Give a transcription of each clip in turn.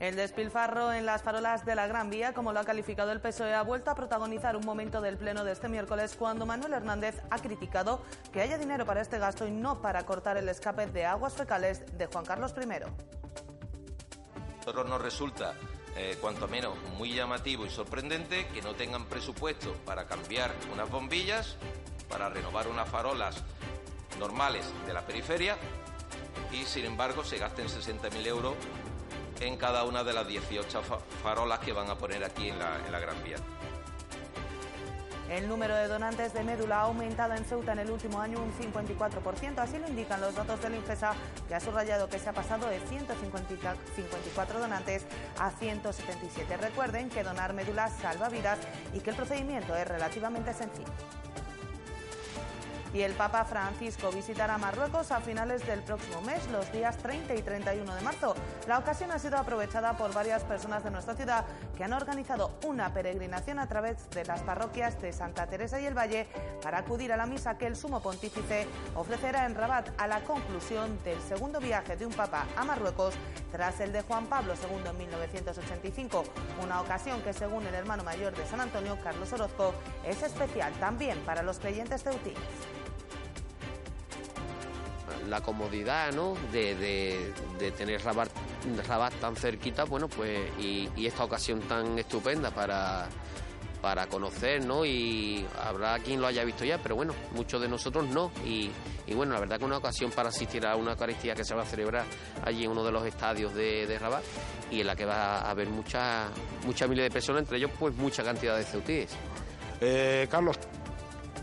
El despilfarro en las farolas de la Gran Vía, como lo ha calificado el PSOE, ha vuelto a protagonizar un momento del pleno de este miércoles cuando Manuel Hernández ha criticado que haya dinero para este gasto y no para cortar el escape de aguas fecales de Juan Carlos I. Nosotros nos resulta eh, cuanto menos muy llamativo y sorprendente que no tengan presupuesto para cambiar unas bombillas, para renovar unas farolas normales de la periferia y sin embargo se gasten 60.000 euros en cada una de las 18 farolas que van a poner aquí en la, Gran Vía. El número de donantes de médula ha aumentado en Ceuta en el último año un 54%, así lo indican los datos del Infesa, que ha subrayado que se ha pasado de 154 donantes a 177. Recuerden que donar médula salva vidas y que el procedimiento es relativamente sencillo y el Papa Francisco visitará Marruecos a finales del próximo mes, los días 30 y 31 de marzo. La ocasión ha sido aprovechada por varias personas de nuestra ciudad que han organizado una peregrinación a través de las parroquias de Santa Teresa y el Valle para acudir a la misa que el sumo pontífice ofrecerá en Rabat a la conclusión del segundo viaje de un papa a Marruecos tras el de Juan Pablo II en 1985, una ocasión que según el hermano mayor de San Antonio, Carlos Orozco, es especial también para los creyentes ceutines la comodidad ¿no? de, tener Rabat, tan cerquita, bueno, pues y, esta ocasión tan estupenda para, para conocer, ¿no? Y habrá quien lo haya visto ya, pero bueno, muchos de nosotros no. Y, bueno, la verdad que una ocasión para asistir a una Eucaristía que se va a celebrar allí en uno de los estadios de, Rabat y en la que va a haber muchas muchas miles de personas, entre ellos pues mucha cantidad de ceutíes. Eh, Carlos,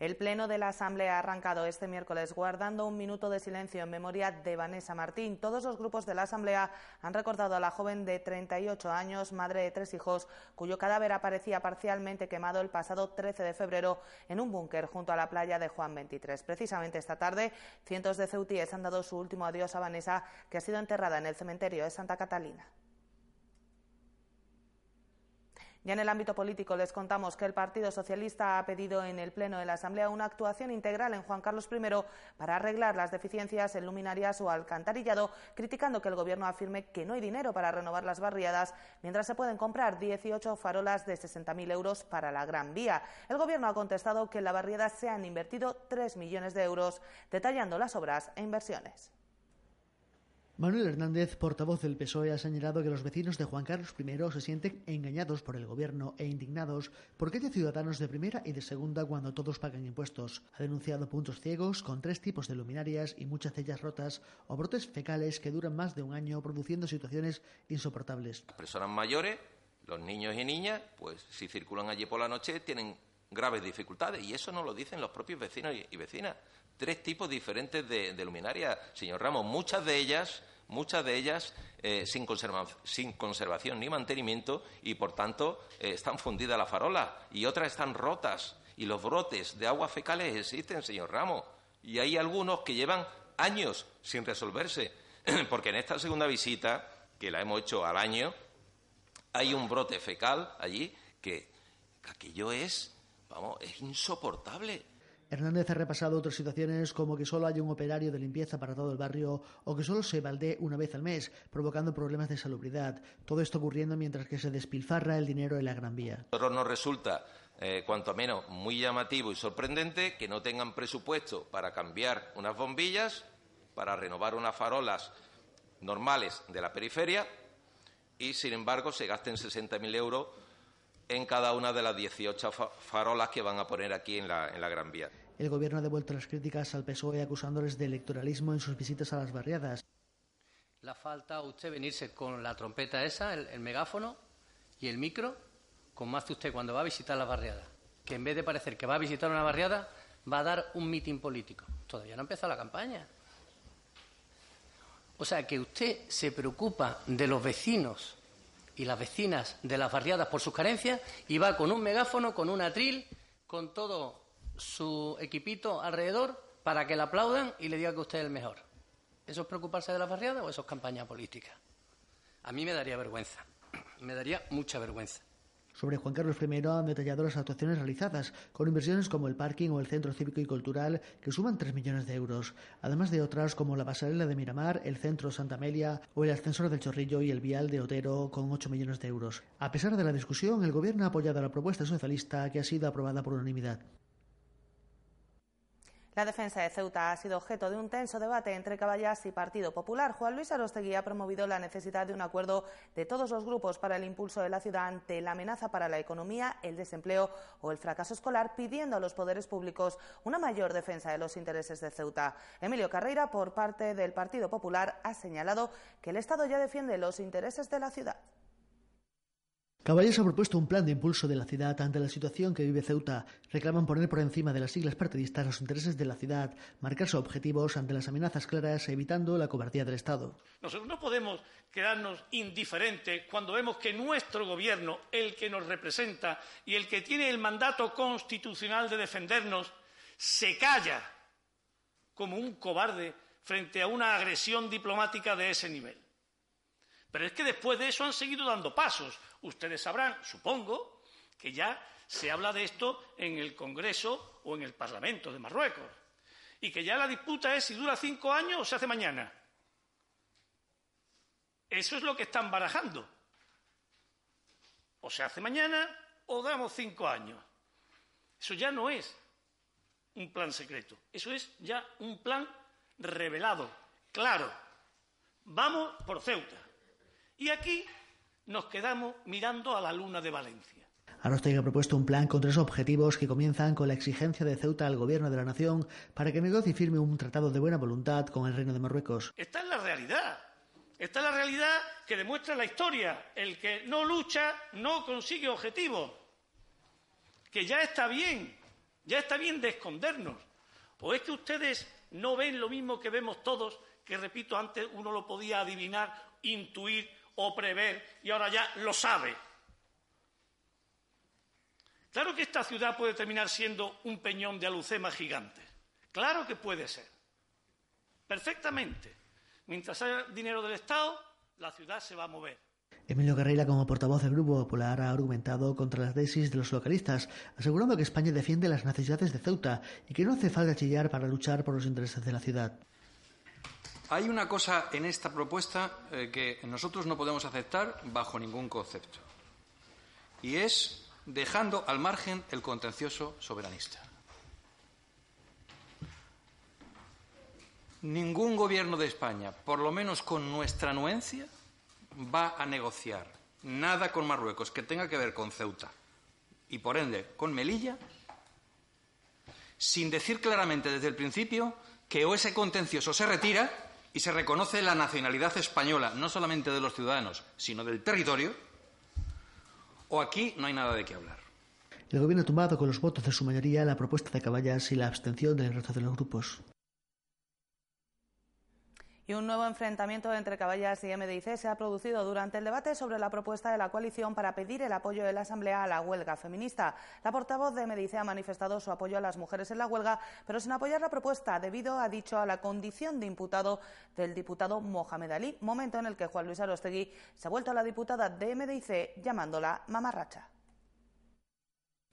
El Pleno de la Asamblea ha arrancado este miércoles guardando un minuto de silencio en memoria de Vanessa Martín. Todos los grupos de la Asamblea han recordado a la joven de 38 años, madre de tres hijos, cuyo cadáver aparecía parcialmente quemado el pasado 13 de febrero en un búnker junto a la playa de Juan 23. Precisamente esta tarde, cientos de ceutíes han dado su último adiós a Vanessa, que ha sido enterrada en el cementerio de Santa Catalina. Ya en el ámbito político les contamos que el Partido Socialista ha pedido en el Pleno de la Asamblea una actuación integral en Juan Carlos I para arreglar las deficiencias en luminarias o alcantarillado, criticando que el Gobierno afirme que no hay dinero para renovar las barriadas, mientras se pueden comprar 18 farolas de 60.000 euros para la Gran Vía. El Gobierno ha contestado que en la barriada se han invertido 3 millones de euros, detallando las obras e inversiones. Manuel Hernández, portavoz del PSOE, ha señalado que los vecinos de Juan Carlos I se sienten engañados por el gobierno e indignados porque hay ciudadanos de primera y de segunda cuando todos pagan impuestos. Ha denunciado puntos ciegos con tres tipos de luminarias y muchas cellas rotas o brotes fecales que duran más de un año produciendo situaciones insoportables. Las personas mayores, los niños y niñas, pues si circulan allí por la noche tienen graves dificultades y eso no lo dicen los propios vecinos y vecinas tres tipos diferentes de, luminarias, señor Ramos. Muchas de ellas, muchas de ellas eh, sin, sin, conservación ni mantenimiento y, por tanto, eh, están fundidas la farola y otras están rotas y los brotes de aguas fecales existen, señor Ramos. Y hay algunos que llevan años sin resolverse, porque en esta segunda visita, que la hemos hecho al año, hay un brote fecal allí que aquello es, vamos, es insoportable. Hernández ha repasado otras situaciones como que solo haya un operario de limpieza para todo el barrio o que solo se baldee una vez al mes, provocando problemas de salubridad. Todo esto ocurriendo mientras que se despilfarra el dinero en la Gran Vía. A nos resulta, eh, cuanto menos, muy llamativo y sorprendente que no tengan presupuesto para cambiar unas bombillas, para renovar unas farolas normales de la periferia y, sin embargo, se gasten 60.000 euros en cada una de las 18 farolas que van a poner aquí en la, en la Gran Vía. El Gobierno ha devuelto las críticas al PSOE acusándoles de electoralismo en sus visitas a las barriadas. La falta usted venirse con la trompeta esa, el, megáfono y el micro, con más que usted cuando va a visitar la barriada, que en vez de parecer que va a visitar una barriada, va a dar un mitin político. Todavía no ha empezado la campaña. O sea, que usted se preocupa de los vecinos y las vecinas de las barriadas por sus carencias y va con un megáfono, con un atril, con todo su equipito alrededor para que le aplaudan y le digan que usted es el mejor. ¿Eso es preocuparse de las barriadas o eso es campaña política? A mí me daría vergüenza, me daría mucha vergüenza. Sobre Juan Carlos I han detallado las actuaciones realizadas, con inversiones como el parking o el centro cívico y cultural, que suman 3 millones de euros, además de otras como la pasarela de Miramar, el centro Santa Amelia o el ascensor del Chorrillo y el vial de Otero, con 8 millones de euros. A pesar de la discusión, el Gobierno ha apoyado la propuesta socialista que ha sido aprobada por unanimidad. La defensa de Ceuta ha sido objeto de un tenso debate entre Caballas y Partido Popular. Juan Luis Arostegui ha promovido la necesidad de un acuerdo de todos los grupos para el impulso de la ciudad ante la amenaza para la economía, el desempleo o el fracaso escolar, pidiendo a los poderes públicos una mayor defensa de los intereses de Ceuta. Emilio Carreira, por parte del Partido Popular, ha señalado que el Estado ya defiende los intereses de la ciudad. Caballos ha propuesto un plan de impulso de la ciudad ante la situación que vive Ceuta. Reclaman poner por encima de las siglas partidistas los intereses de la ciudad, marcar sus objetivos ante las amenazas claras, evitando la cobardía del Estado. Nosotros no podemos quedarnos indiferentes cuando vemos que nuestro gobierno, el que nos representa y el que tiene el mandato constitucional de defendernos, se calla como un cobarde frente a una agresión diplomática de ese nivel. Pero es que después de eso han seguido dando pasos. Ustedes sabrán, supongo, que ya se habla de esto en el Congreso o en el Parlamento de Marruecos. Y que ya la disputa es si dura cinco años o se hace mañana. Eso es lo que están barajando. O se hace mañana o damos cinco años. Eso ya no es un plan secreto. Eso es ya un plan revelado, claro. Vamos por Ceuta. Y aquí nos quedamos mirando a la luna de Valencia. Arostegui ha propuesto un plan con tres objetivos que comienzan con la exigencia de Ceuta al gobierno de la nación para que negocie y firme un tratado de buena voluntad con el Reino de Marruecos. Esta es la realidad. Esta es la realidad que demuestra la historia. El que no lucha no consigue objetivos. Que ya está bien, ya está bien de escondernos. ¿O es que ustedes no ven lo mismo que vemos todos, que repito, antes uno lo podía adivinar, intuir o prever y ahora ya lo sabe. Claro que esta ciudad puede terminar siendo un peñón de alucema gigante. Claro que puede ser. Perfectamente. Mientras haya dinero del Estado, la ciudad se va a mover. Emilio Carreira, como portavoz del Grupo Popular, ha argumentado contra las tesis de los localistas, asegurando que España defiende las necesidades de Ceuta y que no hace falta chillar para luchar por los intereses de la ciudad. Hay una cosa en esta propuesta eh, que nosotros no podemos aceptar bajo ningún concepto. Y es dejando al margen el contencioso soberanista. Ningún gobierno de España, por lo menos con nuestra anuencia, va a negociar nada con Marruecos que tenga que ver con Ceuta y, por ende, con Melilla, sin decir claramente desde el principio que o ese contencioso se retira y se reconoce la nacionalidad española, no solamente de los ciudadanos, sino del territorio, o aquí no hay nada de qué hablar. El gobierno ha tomado con los votos de su mayoría la propuesta de Caballas y la abstención del resto de los grupos. Y un nuevo enfrentamiento entre Caballas y MDIC se ha producido durante el debate sobre la propuesta de la coalición para pedir el apoyo de la Asamblea a la huelga feminista. La portavoz de MDIC ha manifestado su apoyo a las mujeres en la huelga, pero sin apoyar la propuesta debido, ha dicho, a la condición de imputado del diputado Mohamed Ali, momento en el que Juan Luis Arostegui se ha vuelto a la diputada de MDIC llamándola mamarracha.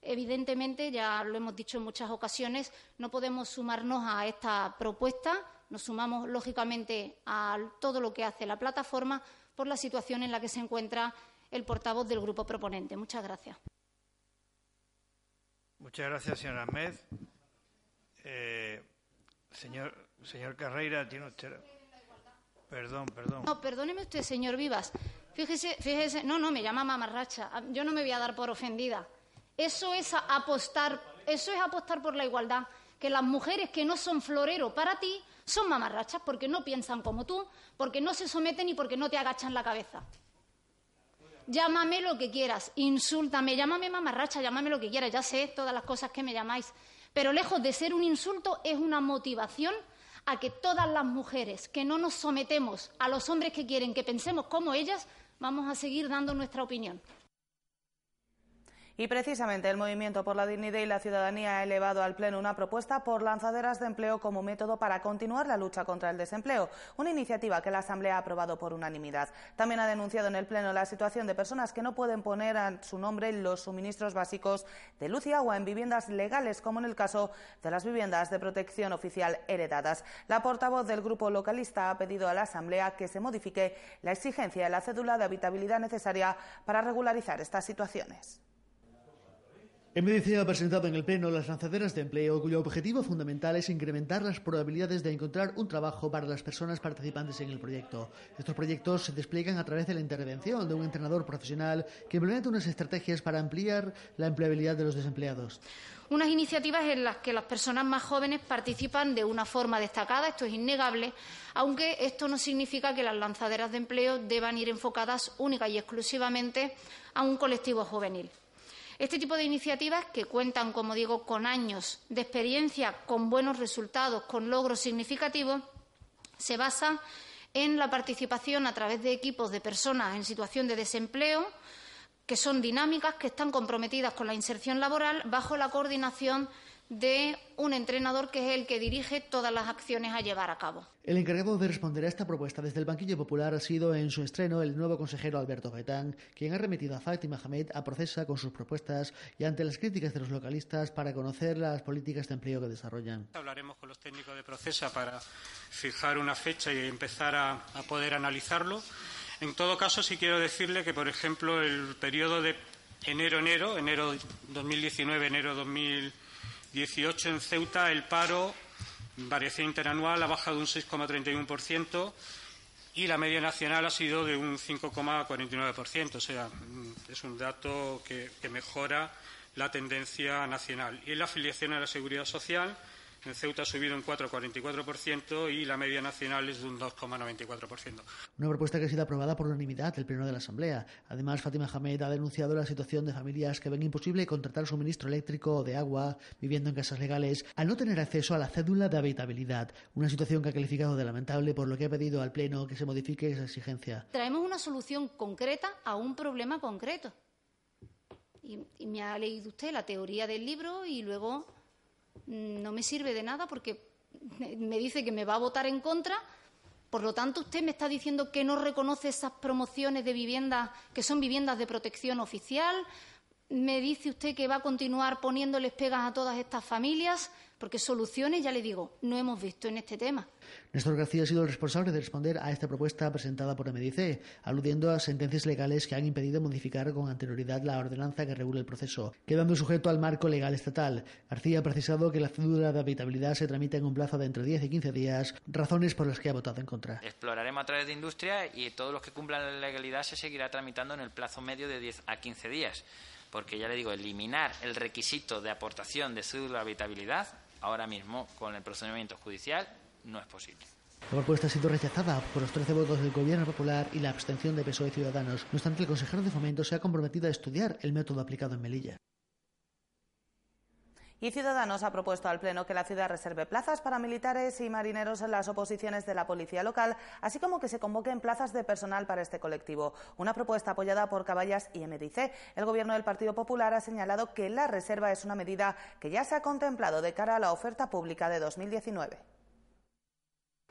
Evidentemente, ya lo hemos dicho en muchas ocasiones, no podemos sumarnos a esta propuesta nos sumamos, lógicamente, a todo lo que hace la plataforma por la situación en la que se encuentra el portavoz del grupo proponente. Muchas gracias. Muchas gracias, señora Ahmed. Eh, señor, señor Carreira, tiene usted. Perdón, perdón. No, perdóneme usted, señor Vivas. Fíjese, fíjese, no, no, me llama mamarracha. Yo no me voy a dar por ofendida. Eso es apostar, eso es apostar por la igualdad. Que las mujeres que no son florero para ti son mamarrachas porque no piensan como tú, porque no se someten y porque no te agachan la cabeza. Llámame lo que quieras, insúltame, llámame mamarracha, llámame lo que quieras, ya sé todas las cosas que me llamáis, pero lejos de ser un insulto es una motivación a que todas las mujeres que no nos sometemos a los hombres que quieren que pensemos como ellas, vamos a seguir dando nuestra opinión. Y precisamente el Movimiento por la Dignidad y la Ciudadanía ha elevado al Pleno una propuesta por lanzaderas de empleo como método para continuar la lucha contra el desempleo, una iniciativa que la Asamblea ha aprobado por unanimidad. También ha denunciado en el Pleno la situación de personas que no pueden poner a su nombre los suministros básicos de luz y agua en viviendas legales, como en el caso de las viviendas de protección oficial heredadas. La portavoz del Grupo Localista ha pedido a la Asamblea que se modifique la exigencia de la cédula de habitabilidad necesaria para regularizar estas situaciones. Medicina ha presentado en el Pleno las lanzaderas de empleo, cuyo objetivo fundamental es incrementar las probabilidades de encontrar un trabajo para las personas participantes en el proyecto. Estos proyectos se despliegan a través de la intervención de un entrenador profesional que implementa unas estrategias para ampliar la empleabilidad de los desempleados. Unas iniciativas en las que las personas más jóvenes participan de una forma destacada, esto es innegable, aunque esto no significa que las lanzaderas de empleo deban ir enfocadas única y exclusivamente a un colectivo juvenil. Este tipo de iniciativas, que cuentan, como digo, con años de experiencia, con buenos resultados, con logros significativos, se basan en la participación a través de equipos de personas en situación de desempleo, que son dinámicas, que están comprometidas con la inserción laboral bajo la coordinación de un entrenador que es el que dirige todas las acciones a llevar a cabo. El encargado de responder a esta propuesta desde el banquillo popular ha sido en su estreno el nuevo consejero Alberto Gaitán, quien ha remitido a Fátima Hamed a Procesa con sus propuestas y ante las críticas de los localistas para conocer las políticas de empleo que desarrollan. Hablaremos con los técnicos de Procesa para fijar una fecha y empezar a, a poder analizarlo. En todo caso, sí quiero decirle que, por ejemplo, el periodo de enero-enero, enero 2019, enero 2020, 18 en Ceuta, el paro, variación interanual, ha bajado un 6,31% y la media nacional ha sido de un 5,49%. O sea, es un dato que, que mejora la tendencia nacional. Y en la afiliación a la seguridad social, en Ceuta ha subido un 4,44% y la media nacional es de un 2,94%. Una propuesta que ha sido aprobada por unanimidad del Pleno de la Asamblea. Además, Fátima Hamed ha denunciado la situación de familias que ven imposible contratar suministro eléctrico o de agua viviendo en casas legales al no tener acceso a la cédula de habitabilidad. Una situación que ha calificado de lamentable, por lo que ha pedido al Pleno que se modifique esa exigencia. Traemos una solución concreta a un problema concreto. Y, y me ha leído usted la teoría del libro y luego no me sirve de nada porque me dice que me va a votar en contra. Por lo tanto, usted me está diciendo que no reconoce esas promociones de viviendas que son viviendas de protección oficial. Me dice usted que va a continuar poniéndoles pegas a todas estas familias, porque soluciones, ya le digo, no hemos visto en este tema. Néstor García ha sido el responsable de responder a esta propuesta presentada por MDC, aludiendo a sentencias legales que han impedido modificar con anterioridad la ordenanza que regula el proceso, quedando sujeto al marco legal estatal. García ha precisado que la cédula de habitabilidad se tramita en un plazo de entre 10 y 15 días, razones por las que ha votado en contra. Exploraremos a través de industria y todos los que cumplan la legalidad se seguirá tramitando en el plazo medio de 10 a 15 días. Porque ya le digo, eliminar el requisito de aportación de cédula de habitabilidad ahora mismo con el procedimiento judicial no es posible. La propuesta ha sido rechazada por los 13 votos del Gobierno Popular y la abstención de PSOE y Ciudadanos. No obstante, el consejero de Fomento se ha comprometido a estudiar el método aplicado en Melilla. Y Ciudadanos ha propuesto al Pleno que la ciudad reserve plazas para militares y marineros en las oposiciones de la policía local, así como que se convoquen plazas de personal para este colectivo. Una propuesta apoyada por Caballas y MDC. El Gobierno del Partido Popular ha señalado que la reserva es una medida que ya se ha contemplado de cara a la oferta pública de 2019.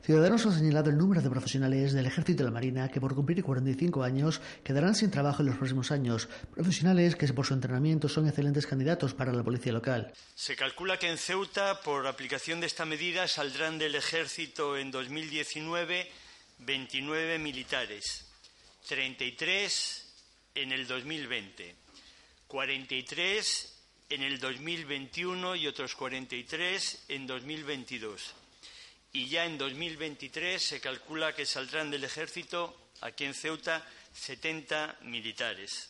Ciudadanos ha señalado el número de profesionales del Ejército y la Marina que por cumplir 45 años quedarán sin trabajo en los próximos años. Profesionales que por su entrenamiento son excelentes candidatos para la policía local. Se calcula que en Ceuta, por aplicación de esta medida, saldrán del Ejército en 2019 29 militares, 33 en el 2020, 43 en el 2021 y otros 43 en 2022 y ya en 2023 se calcula que saldrán del ejército aquí en Ceuta 70 militares.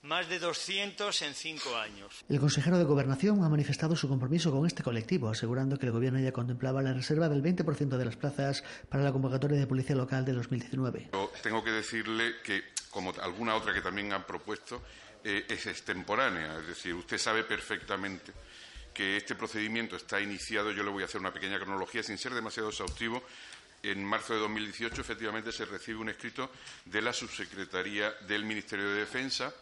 Más de 200 en cinco años. El consejero de Gobernación ha manifestado su compromiso con este colectivo, asegurando que el Gobierno ya contemplaba la reserva del 20% de las plazas para la convocatoria de policía local de 2019. Yo tengo que decirle que, como alguna otra que también han propuesto, eh, es extemporánea. Es decir, usted sabe perfectamente que este procedimiento está iniciado, yo le voy a hacer una pequeña cronología sin ser demasiado exhaustivo, en marzo de 2018 efectivamente se recibe un escrito de la subsecretaría del Ministerio de Defensa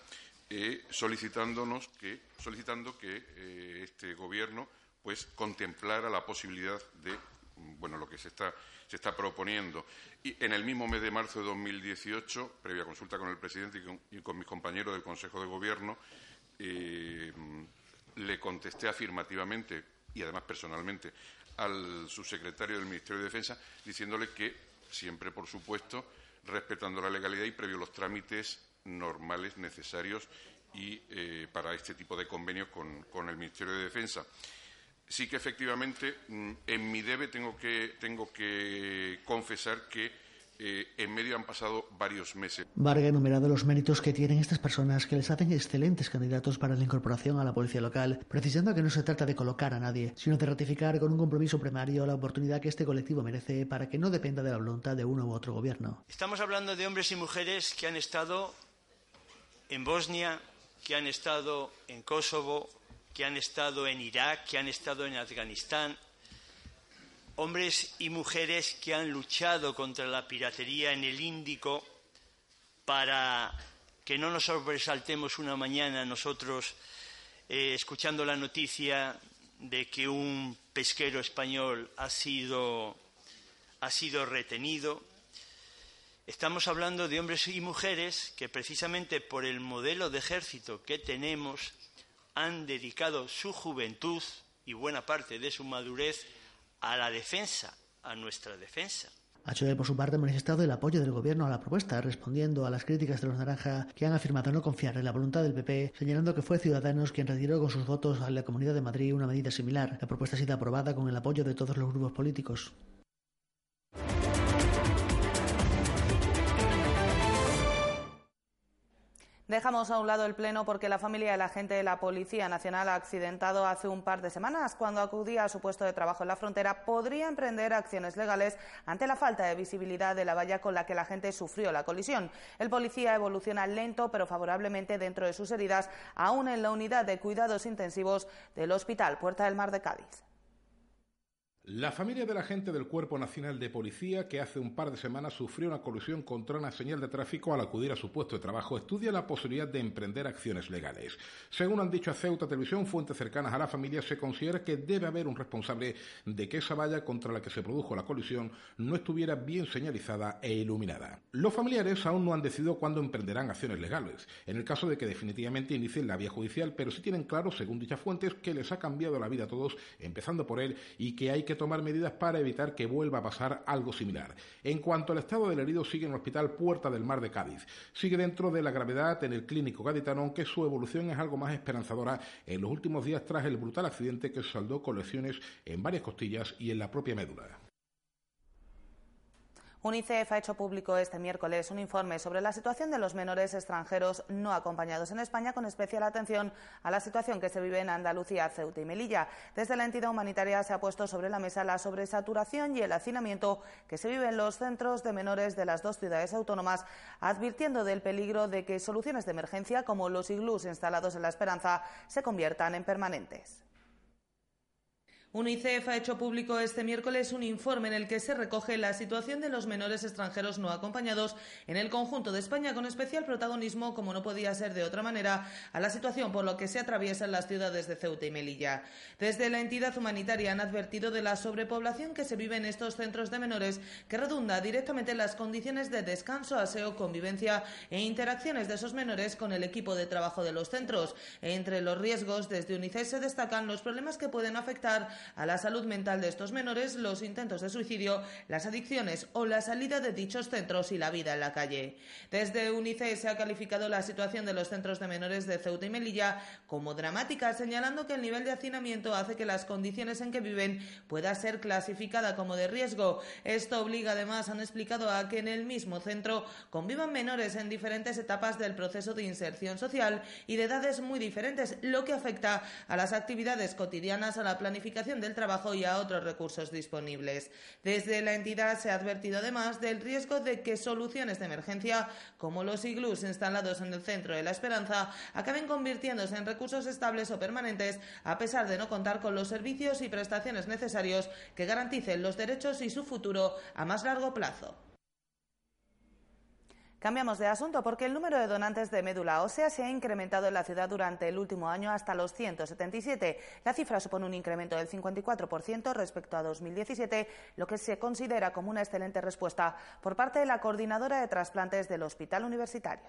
eh, solicitándonos que, solicitando que eh, este Gobierno pues contemplara la posibilidad de bueno lo que se está se está proponiendo. Y en el mismo mes de marzo de 2018, previa consulta con el presidente y con, mis compañeros del Consejo de Gobierno, eh, le contesté afirmativamente y además personalmente al subsecretario del Ministerio de Defensa diciéndole que siempre, por supuesto, respetando la legalidad y previo los trámites normales necesarios y eh, para este tipo de convenios con el Ministerio de Defensa. Sí que efectivamente mm, en mi debe tengo que, tengo que confesar que eh, en medio han pasado varios meses. Varga ha enumerado los méritos que tienen estas personas que les hacen excelentes candidatos para la incorporación a la policía local, precisando que no se trata de colocar a nadie, sino de ratificar con un compromiso primario la oportunidad que este colectivo merece para que no dependa de la voluntad de uno u otro gobierno. Estamos hablando de hombres y mujeres que han estado en Bosnia, que han estado en Kosovo, que han estado en Irak, que han estado en Afganistán, hombres y mujeres que han luchado contra la piratería en el Índico para que no nos sobresaltemos una mañana nosotros eh, escuchando la noticia de que un pesquero español ha sido, ha sido retenido. Estamos hablando de hombres y mujeres que precisamente por el modelo de ejército que tenemos han dedicado su juventud y buena parte de su madurez a la defensa, a nuestra defensa. HOE, por su parte, ha manifestado el apoyo del Gobierno a la propuesta, respondiendo a las críticas de los Naranja, que han afirmado no confiar en la voluntad del PP, señalando que fue Ciudadanos quien retiró con sus votos a la Comunidad de Madrid una medida similar. La propuesta ha sido aprobada con el apoyo de todos los grupos políticos. Dejamos a un lado el Pleno porque la familia del agente de la Policía Nacional accidentado hace un par de semanas cuando acudía a su puesto de trabajo en la frontera podría emprender acciones legales ante la falta de visibilidad de la valla con la que la gente sufrió la colisión. El policía evoluciona lento pero favorablemente dentro de sus heridas, aún en la unidad de cuidados intensivos del Hospital Puerta del Mar de Cádiz. La familia del agente del Cuerpo Nacional de Policía, que hace un par de semanas sufrió una colisión contra una señal de tráfico al acudir a su puesto de trabajo, estudia la posibilidad de emprender acciones legales. Según han dicho a Ceuta Televisión, fuentes cercanas a la familia, se considera que debe haber un responsable de que esa valla contra la que se produjo la colisión no estuviera bien señalizada e iluminada. Los familiares aún no han decidido cuándo emprenderán acciones legales, en el caso de que definitivamente inicien la vía judicial, pero sí tienen claro, según dichas fuentes, que les ha cambiado la vida a todos, empezando por él, y que hay que tomar medidas para evitar que vuelva a pasar algo similar. En cuanto al estado del herido, sigue en el Hospital Puerta del Mar de Cádiz. Sigue dentro de la gravedad en el clínico gaditano, aunque su evolución es algo más esperanzadora en los últimos días tras el brutal accidente que saldó con lesiones en varias costillas y en la propia médula. UNICEF ha hecho público este miércoles un informe sobre la situación de los menores extranjeros no acompañados en España, con especial atención a la situación que se vive en Andalucía, Ceuta y Melilla. Desde la entidad humanitaria se ha puesto sobre la mesa la sobresaturación y el hacinamiento que se vive en los centros de menores de las dos ciudades autónomas, advirtiendo del peligro de que soluciones de emergencia como los iglús instalados en La Esperanza se conviertan en permanentes. UNICEF ha hecho público este miércoles un informe en el que se recoge la situación de los menores extranjeros no acompañados en el conjunto de España, con especial protagonismo, como no podía ser de otra manera, a la situación por la que se atraviesan las ciudades de Ceuta y Melilla. Desde la entidad humanitaria han advertido de la sobrepoblación que se vive en estos centros de menores, que redunda directamente en las condiciones de descanso, aseo, convivencia e interacciones de esos menores con el equipo de trabajo de los centros. Entre los riesgos, desde UNICEF se destacan los problemas que pueden afectar a la salud mental de estos menores, los intentos de suicidio, las adicciones o la salida de dichos centros y la vida en la calle. Desde UNICEF se ha calificado la situación de los centros de menores de Ceuta y Melilla como dramática, señalando que el nivel de hacinamiento hace que las condiciones en que viven pueda ser clasificada como de riesgo. Esto obliga además, han explicado, a que en el mismo centro convivan menores en diferentes etapas del proceso de inserción social y de edades muy diferentes, lo que afecta a las actividades cotidianas, a la planificación del trabajo y a otros recursos disponibles. Desde la entidad se ha advertido además del riesgo de que soluciones de emergencia como los iglús instalados en el centro de la Esperanza acaben convirtiéndose en recursos estables o permanentes a pesar de no contar con los servicios y prestaciones necesarios que garanticen los derechos y su futuro a más largo plazo. Cambiamos de asunto porque el número de donantes de médula ósea se ha incrementado en la ciudad durante el último año hasta los 177. La cifra supone un incremento del 54% respecto a 2017, lo que se considera como una excelente respuesta por parte de la coordinadora de trasplantes del Hospital Universitario.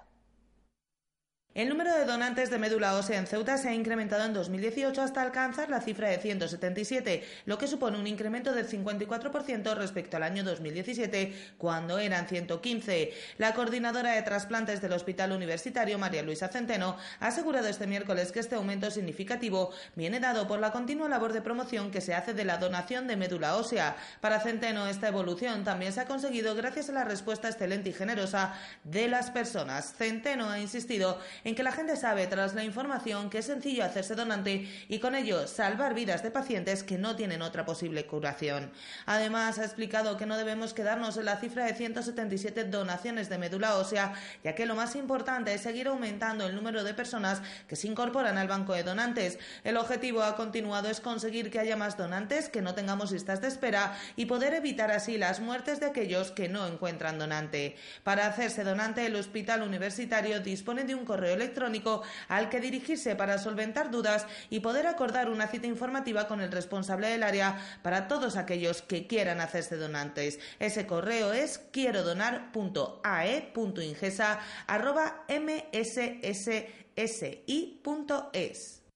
El número de donantes de médula ósea en Ceuta se ha incrementado en 2018 hasta alcanzar la cifra de 177, lo que supone un incremento del 54% respecto al año 2017, cuando eran 115. La coordinadora de trasplantes del Hospital Universitario, María Luisa Centeno, ha asegurado este miércoles que este aumento significativo viene dado por la continua labor de promoción que se hace de la donación de médula ósea. Para Centeno, esta evolución también se ha conseguido gracias a la respuesta excelente y generosa de las personas. Centeno ha insistido en que la gente sabe tras la información que es sencillo hacerse donante y con ello salvar vidas de pacientes que no tienen otra posible curación. Además, ha explicado que no debemos quedarnos en la cifra de 177 donaciones de médula ósea, ya que lo más importante es seguir aumentando el número de personas que se incorporan al banco de donantes. El objetivo, ha continuado, es conseguir que haya más donantes, que no tengamos listas de espera y poder evitar así las muertes de aquellos que no encuentran donante. Para hacerse donante, el Hospital Universitario dispone de un correo electrónico al que dirigirse para solventar dudas y poder acordar una cita informativa con el responsable del área para todos aquellos que quieran hacerse donantes. Ese correo es quiero donar.ae.ingesa.mssi.es.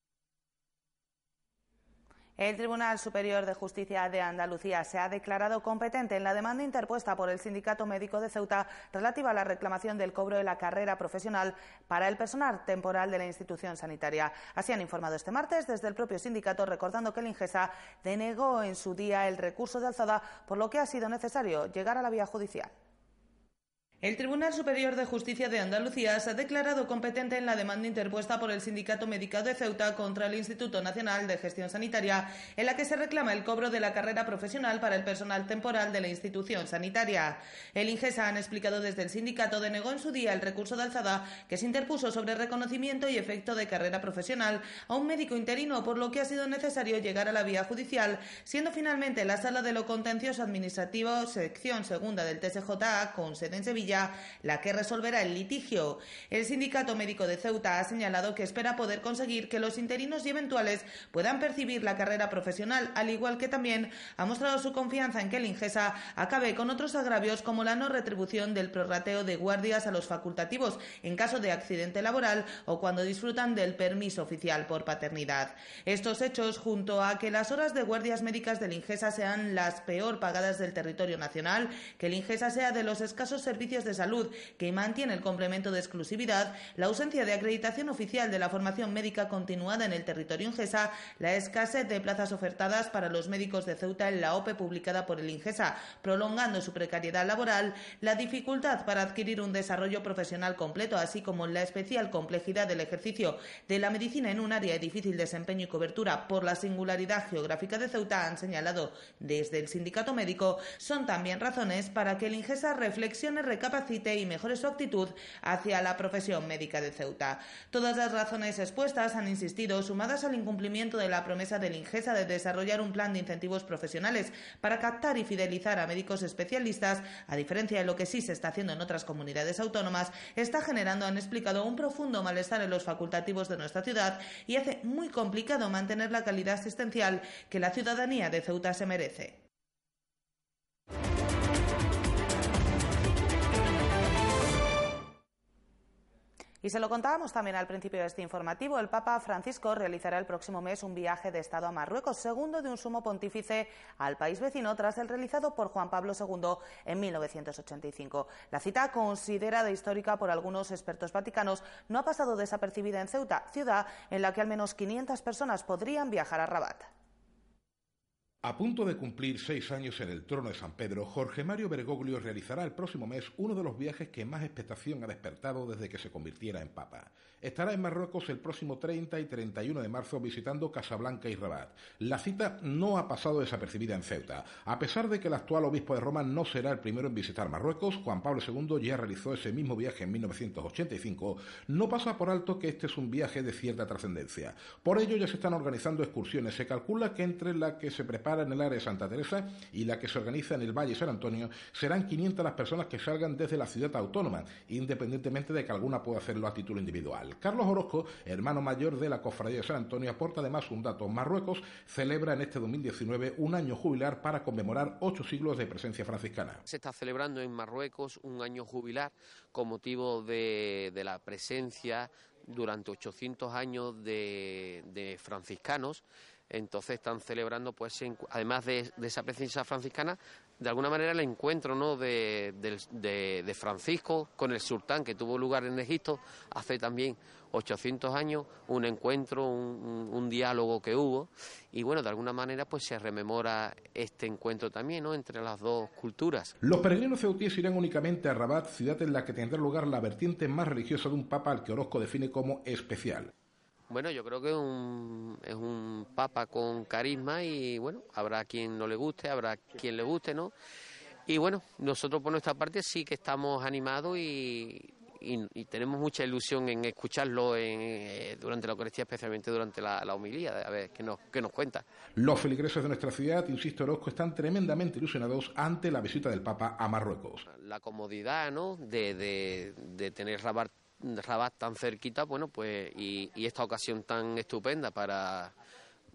El Tribunal Superior de Justicia de Andalucía se ha declarado competente en la demanda interpuesta por el Sindicato Médico de Ceuta relativa a la reclamación del cobro de la carrera profesional para el personal temporal de la institución sanitaria. Así han informado este martes desde el propio sindicato, recordando que el Ingesa denegó en su día el recurso de alzada, por lo que ha sido necesario llegar a la vía judicial. El Tribunal Superior de Justicia de Andalucía se ha declarado competente en la demanda interpuesta por el Sindicato Médico de Ceuta contra el Instituto Nacional de Gestión Sanitaria, en la que se reclama el cobro de la carrera profesional para el personal temporal de la institución sanitaria. El Ingesa, han explicado desde el sindicato, denegó en su día el recurso de alzada que se interpuso sobre reconocimiento y efecto de carrera profesional a un médico interino, por lo que ha sido necesario llegar a la vía judicial, siendo finalmente la Sala de lo Contencioso Administrativo, sección segunda del TSJA, con sede en Sevilla, la que resolverá el litigio. El Sindicato Médico de Ceuta ha señalado que espera poder conseguir que los interinos y eventuales puedan percibir la carrera profesional, al igual que también ha mostrado su confianza en que el Ingesa acabe con otros agravios como la no retribución del prorrateo de guardias a los facultativos en caso de accidente laboral o cuando disfrutan del permiso oficial por paternidad. Estos hechos, junto a que las horas de guardias médicas del Ingesa sean las peor pagadas del territorio nacional, que el Ingesa sea de los escasos servicios de salud que mantiene el complemento de exclusividad, la ausencia de acreditación oficial de la formación médica continuada en el territorio Ingesa, la escasez de plazas ofertadas para los médicos de Ceuta en la OPE publicada por el Ingesa, prolongando su precariedad laboral, la dificultad para adquirir un desarrollo profesional completo, así como la especial complejidad del ejercicio de la medicina en un área de difícil desempeño y cobertura por la singularidad geográfica de Ceuta, han señalado desde el sindicato médico, son también razones para que el Ingesa reflexione, recapacite y mejore su actitud hacia la profesión médica de Ceuta. Todas las razones expuestas han insistido, sumadas al incumplimiento de la promesa del Ingesa de desarrollar un plan de incentivos profesionales para captar y fidelizar a médicos especialistas, a diferencia de lo que sí se está haciendo en otras comunidades autónomas, está generando, han explicado, un profundo malestar en los facultativos de nuestra ciudad y hace muy complicado mantener la calidad asistencial que la ciudadanía de Ceuta se merece. Y se lo contábamos también al principio de este informativo, el Papa Francisco realizará el próximo mes un viaje de Estado a Marruecos, segundo de un sumo pontífice al país vecino tras el realizado por Juan Pablo II en 1985. La cita, considerada histórica por algunos expertos vaticanos, no ha pasado desapercibida en Ceuta, ciudad en la que al menos 500 personas podrían viajar a Rabat. A punto de cumplir seis años en el trono de San Pedro, Jorge Mario Bergoglio realizará el próximo mes uno de los viajes que más expectación ha despertado desde que se convirtiera en papa. Estará en Marruecos el próximo 30 y 31 de marzo visitando Casablanca y Rabat. La cita no ha pasado desapercibida en Ceuta. A pesar de que el actual obispo de Roma no será el primero en visitar Marruecos, Juan Pablo II ya realizó ese mismo viaje en 1985, no pasa por alto que este es un viaje de cierta trascendencia. Por ello ya se están organizando excursiones. Se calcula que entre la que se prepara en el área de Santa Teresa y la que se organiza en el Valle San Antonio serán 500 las personas que salgan desde la ciudad autónoma, independientemente de que alguna pueda hacerlo a título individual. Carlos Orozco, hermano mayor de la Cofradía de San Antonio, aporta además un dato. Marruecos celebra en este 2019 un año jubilar para conmemorar ocho siglos de presencia franciscana. Se está celebrando en Marruecos un año jubilar con motivo de, la presencia durante 800 años de, franciscanos. Entonces están celebrando, pues, además de, esa presencia franciscana, de alguna manera el encuentro ¿no? de, de, Francisco con el sultán que tuvo lugar en Egipto hace también 800 años, un encuentro, un, diálogo que hubo y bueno, de alguna manera pues se rememora este encuentro también ¿no? entre las dos culturas. Los peregrinos ceutíes irán únicamente a Rabat, ciudad en la que tendrá lugar la vertiente más religiosa de un papa al que Orozco define como especial. Bueno, yo creo que un, es un papa con carisma y bueno, habrá quien no le guste, habrá quien le guste, ¿no? Y bueno, nosotros por nuestra parte sí que estamos animados y, tenemos mucha ilusión en escucharlo eh, durante la Eucaristía, especialmente durante la, la, homilía, a ver qué nos, qué nos cuenta. Los feligreses de nuestra ciudad, insisto, Orozco, están tremendamente ilusionados ante la visita del Papa a Marruecos. La comodidad, ¿no?, de, de, de tener Rabat Rabat tan cerquita, bueno, pues y, esta ocasión tan estupenda para,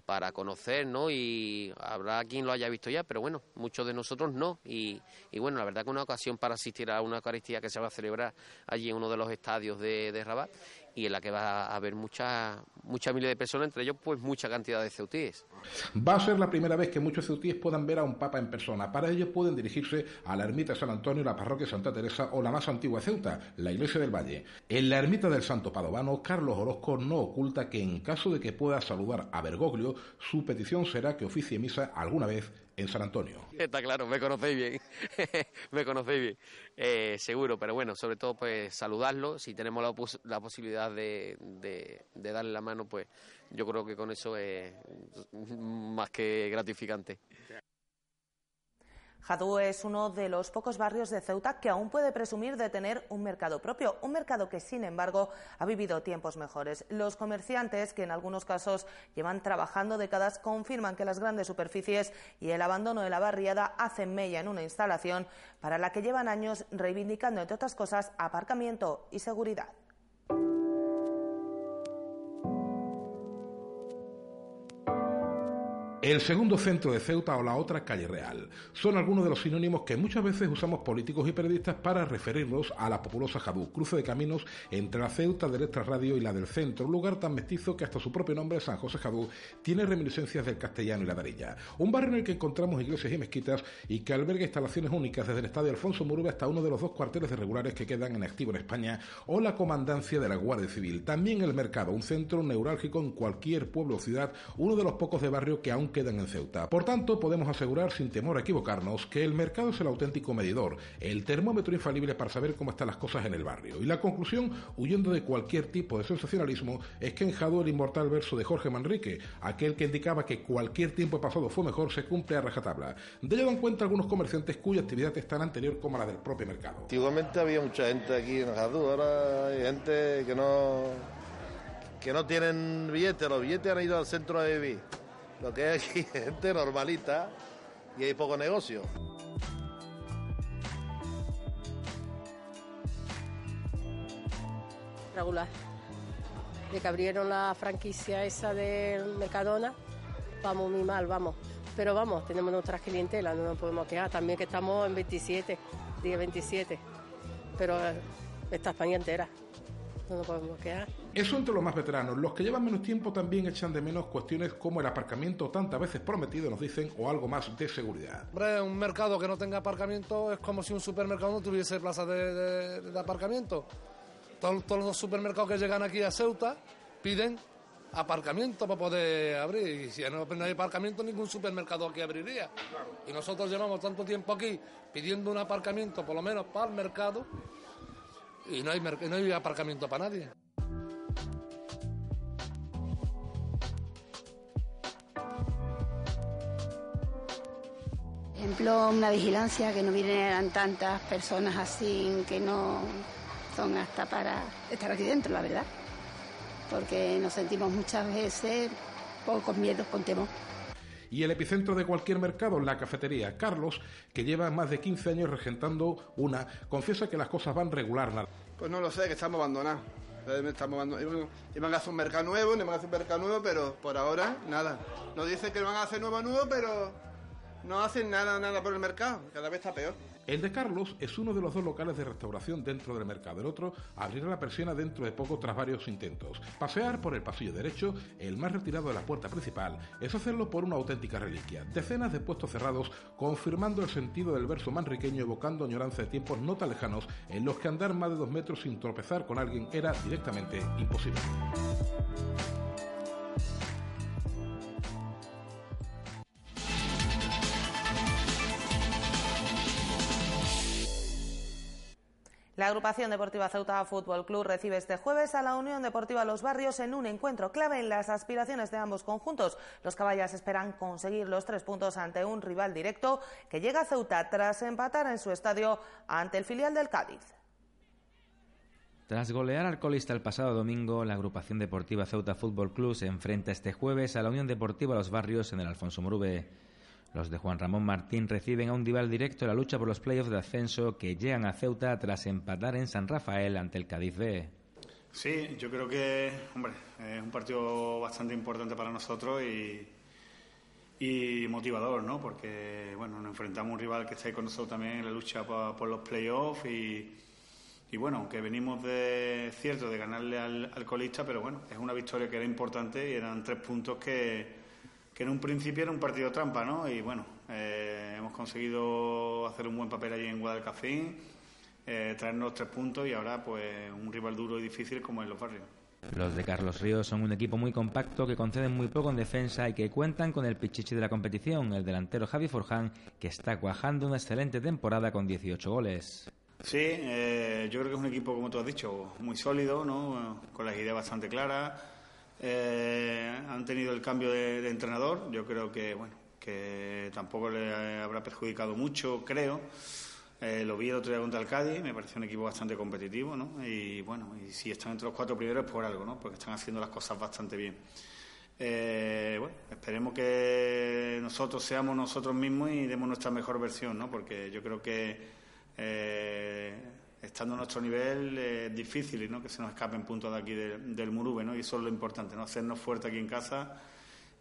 para conocer, ¿no? Y habrá quien lo haya visto ya, pero bueno, muchos de nosotros no. Y, bueno, la verdad que una ocasión para asistir a una Eucaristía que se va a celebrar allí en uno de los estadios de Rabat y en la que va a haber muchas mucha miles de personas, entre ellos pues mucha cantidad de ceutíes. Va a ser la primera vez que muchos ceutíes puedan ver a un papa en persona. Para ello pueden dirigirse a la ermita de San Antonio, la parroquia Santa Teresa o la más antigua Ceuta, la iglesia del Valle. En la ermita del Santo Padovano, Carlos Orozco no oculta que en caso de que pueda saludar a Bergoglio, su petición será que oficie misa alguna vez en San Antonio. Está claro, me conocéis bien, me conocéis bien, eh, seguro, pero bueno, sobre todo pues saludarlo, si tenemos la, la posibilidad de, de darle la mano, pues yo creo que con eso es más que gratificante. Jadú es uno de los pocos barrios de Ceuta que aún puede presumir de tener un mercado propio, un mercado que, sin embargo, ha vivido tiempos mejores. Los comerciantes, que en algunos casos llevan trabajando décadas, confirman que las grandes superficies y el abandono de la barriada hacen mella en una instalación para la que llevan años reivindicando, entre otras cosas, aparcamiento y seguridad. El segundo centro de Ceuta o la otra calle real son algunos de los sinónimos que muchas veces usamos políticos y periodistas para referirnos a la populosa Jadú, cruce de caminos entre la Ceuta de Extra Radio y la del centro, lugar tan mestizo que hasta su propio nombre, San José Jadú, tiene reminiscencias del castellano y la darilla. Un barrio en el que encontramos iglesias y mezquitas y que alberga instalaciones únicas desde el estadio Alfonso Murube hasta uno de los dos cuarteles de regulares que quedan en activo en España o la comandancia de la Guardia Civil. También el mercado, un centro neurálgico en cualquier pueblo o ciudad, uno de los pocos de barrio que aún quedan en Ceuta. Por tanto, podemos asegurar sin temor a equivocarnos que el mercado es el auténtico medidor, el termómetro infalible para saber cómo están las cosas en el barrio. Y la conclusión, huyendo de cualquier tipo de sensacionalismo, es que en Jadú el inmortal verso de Jorge Manrique, aquel que indicaba que cualquier tiempo pasado fue mejor, se cumple a rajatabla. De ello dan cuenta algunos comerciantes cuya actividad es tan anterior como la del propio mercado. Antiguamente había mucha gente aquí en Jadú, ahora hay gente que no que no tienen billetes, los billetes han ido al centro de vivir. Lo que hay aquí es gente normalita y hay poco negocio. Regular. De que abrieron la franquicia esa del Mercadona, vamos muy mal, vamos. Pero vamos, tenemos nuestras clientelas, no nos podemos quejar. También que estamos en 27, día 27. Pero esta España entera no nos podemos quedar. Eso entre los más veteranos. Los que llevan menos tiempo también echan de menos cuestiones como el aparcamiento tantas veces prometido, nos dicen, o algo más de seguridad. Hombre, un mercado que no tenga aparcamiento es como si un supermercado no tuviese plaza de, aparcamiento. Todos, todos los supermercados que llegan aquí a Ceuta piden aparcamiento para poder abrir. Y si no, no, hay aparcamiento, ningún supermercado aquí abriría. Y nosotros llevamos tanto tiempo aquí pidiendo un aparcamiento, por lo menos para el mercado, y no hay, no hay aparcamiento para nadie. Ejemplo, una vigilancia, que no vinieran tantas personas así que no son hasta para estar aquí dentro, la verdad. Porque nos sentimos muchas veces con miedo, con temor. Y el epicentro de cualquier mercado, la cafetería. Carlos, que lleva más de 15 años regentando una, confiesa que las cosas van regular. Pues no lo sé, que estamos abandonados. Estamos abandonados. Iban a hacer un mercado nuevo, iban a hacer un mercado nuevo, pero por ahora nada. Nos dicen que van a hacer nuevo nuevo, pero no hacen nada, nada por el mercado. Cada vez está peor. El de Carlos es uno de los dos locales de restauración dentro del mercado. El otro abrirá la persiana dentro de poco tras varios intentos. Pasear por el pasillo derecho, el más retirado de la puerta principal, es hacerlo por una auténtica reliquia. Decenas de puestos cerrados, confirmando el sentido del verso manriqueño, evocando añoranza de tiempos no tan lejanos en los que andar más de dos metros sin tropezar con alguien era directamente imposible. La agrupación deportiva Ceuta Fútbol Club recibe este jueves a la Unión Deportiva Los Barrios en un encuentro clave en las aspiraciones de ambos conjuntos. Los caballas esperan conseguir los tres puntos ante un rival directo que llega a Ceuta tras empatar en su estadio ante el filial del Cádiz. Tras golear al colista el pasado domingo, la agrupación deportiva Ceuta Fútbol Club se enfrenta este jueves a la Unión Deportiva Los Barrios en el Alfonso Murube. Los de Juan Ramón Martín reciben a un rival directo en la lucha por los playoffs de ascenso que llegan a Ceuta tras empatar en San Rafael ante el Cádiz B. Sí, yo creo que, hombre, es un partido bastante importante para nosotros y, motivador, ¿no? Porque, bueno, nos enfrentamos a un rival que está ahí con nosotros también en la lucha por, los playoffs y, y, bueno, aunque venimos de, cierto, de ganarle al, al colista, pero bueno, es una victoria que era importante y eran tres puntos que que en un principio era un partido trampa, ¿no? Y bueno, eh, hemos conseguido hacer un buen papel allí en Guadalcafín, eh, traernos tres puntos y ahora pues un rival duro y difícil como es los barrios. Los de Carlos Ríos son un equipo muy compacto que conceden muy poco en defensa y que cuentan con el pichichi de la competición, el delantero Javi Forján, que está cuajando una excelente temporada con 18 goles. Sí, eh, yo creo que es un equipo, como tú has dicho, muy sólido, ¿no? con las ideas bastante claras eh, han tenido el cambio de, entrenador, yo creo que bueno que tampoco le habrá perjudicado mucho, creo. Eh, lo vi el otro día contra el Cádiz, me pareció un equipo bastante competitivo, ¿no? Y bueno, y si están entre los cuatro primeros es por algo, ¿no? Porque están haciendo las cosas bastante bien. Eh, bueno, esperemos que nosotros seamos nosotros mismos y demos nuestra mejor versión, ¿no? Porque yo creo que eh, estando a nuestro nivel es difícil ¿no? que se nos escapen puntos de aquí del Murube, ¿no? y eso es lo importante, ¿no? hacernos fuerte aquí en casa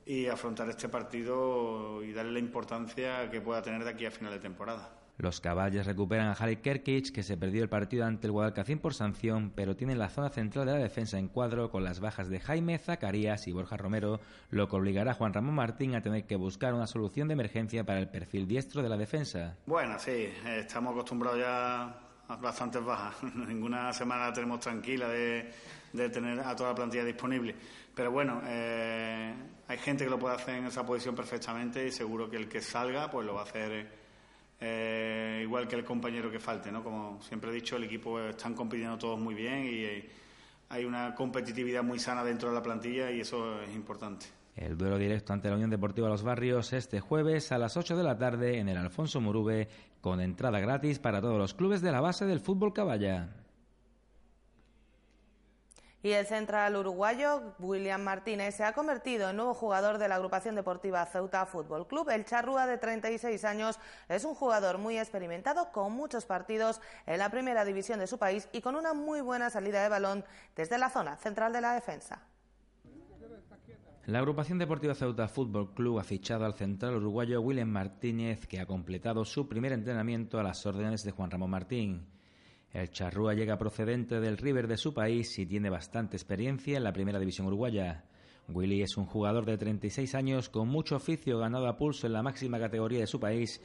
y afrontar este partido y darle la importancia que pueda tener de aquí a final de temporada. Los caballos recuperan a Harry Kerkic, que se perdió el partido ante el Guadalcacín por sanción, pero tienen la zona central de la defensa en cuadro con las bajas de Jaime, Zacarías y Borja Romero, lo que obligará a Juan Ramón Martín a tener que buscar una solución de emergencia para el perfil diestro de la defensa. Bueno, sí, estamos acostumbrados ya bastantes bajas. Ninguna semana tenemos tranquila de, tener a toda la plantilla disponible. Pero bueno, eh, hay gente que lo puede hacer en esa posición perfectamente y seguro que el que salga pues lo va a hacer eh, igual que el compañero que falte. ¿no? Como siempre he dicho, el equipo están compitiendo todos muy bien y hay una competitividad muy sana dentro de la plantilla y eso es importante. El duelo directo ante la Unión Deportiva Los Barrios este jueves a las 8 de la tarde en el Alfonso Murube, con entrada gratis para todos los clubes de la base del fútbol caballa. Y el central uruguayo William Martínez se ha convertido en nuevo jugador de la agrupación deportiva Ceuta Fútbol Club. El charrúa de 36 años es un jugador muy experimentado con muchos partidos en la primera división de su país y con una muy buena salida de balón desde la zona central de la defensa. La agrupación deportiva Ceuta Fútbol Club ha fichado al central uruguayo William Martínez, que ha completado su primer entrenamiento a las órdenes de Juan Ramón Martín. El charrúa llega procedente del River de su país y tiene bastante experiencia en la primera división uruguaya. Willy es un jugador de 36 años con mucho oficio ganado a pulso en la máxima categoría de su país,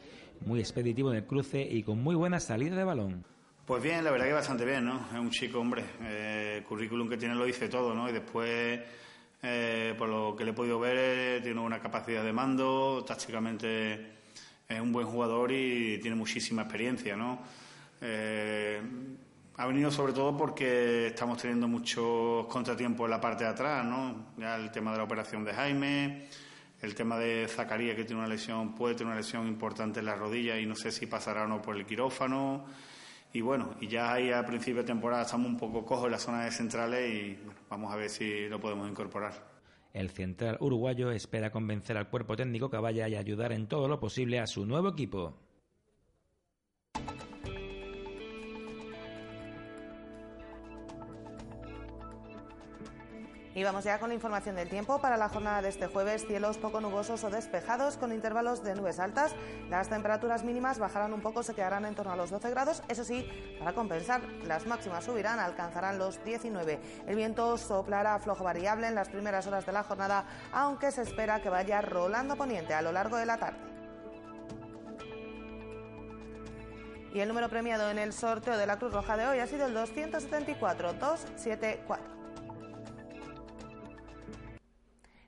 muy expeditivo en el cruce y con muy buena salida de balón. Pues bien, la verdad que bastante bien, ¿no? Es un chico, hombre, eh, currículum que tiene lo dice todo, ¿no? Y después eh, por lo que le he podido ver, eh, tiene una capacidad de mando, tácticamente es un buen jugador y tiene muchísima experiencia, ¿no? Eh, ha venido sobre todo porque estamos teniendo muchos contratiempos en la parte de atrás, ¿no? Ya el tema de la operación de Jaime, El tema de Zacarías, que tiene una lesión, puede tener una lesión importante en la rodilla y no sé si pasará o no por el quirófano. Y bueno, y ya ahí a principio de temporada estamos un poco cojos en la zona de centrales y vamos a ver si lo podemos incorporar. El central uruguayo espera convencer al cuerpo técnico que vaya y ayudar en todo lo posible a su nuevo equipo. Y vamos ya con la información del tiempo para la jornada de este jueves. Cielos poco nubosos o despejados con intervalos de nubes altas. Las temperaturas mínimas bajarán un poco, se quedarán en torno a los 12 grados. Eso sí, para compensar, las máximas subirán, alcanzarán los 19. El viento soplará flojo variable en las primeras horas de la jornada, aunque se espera que vaya rolando poniente a lo largo de la tarde. Y el número premiado en el sorteo de la Cruz Roja de hoy ha sido el 274-274.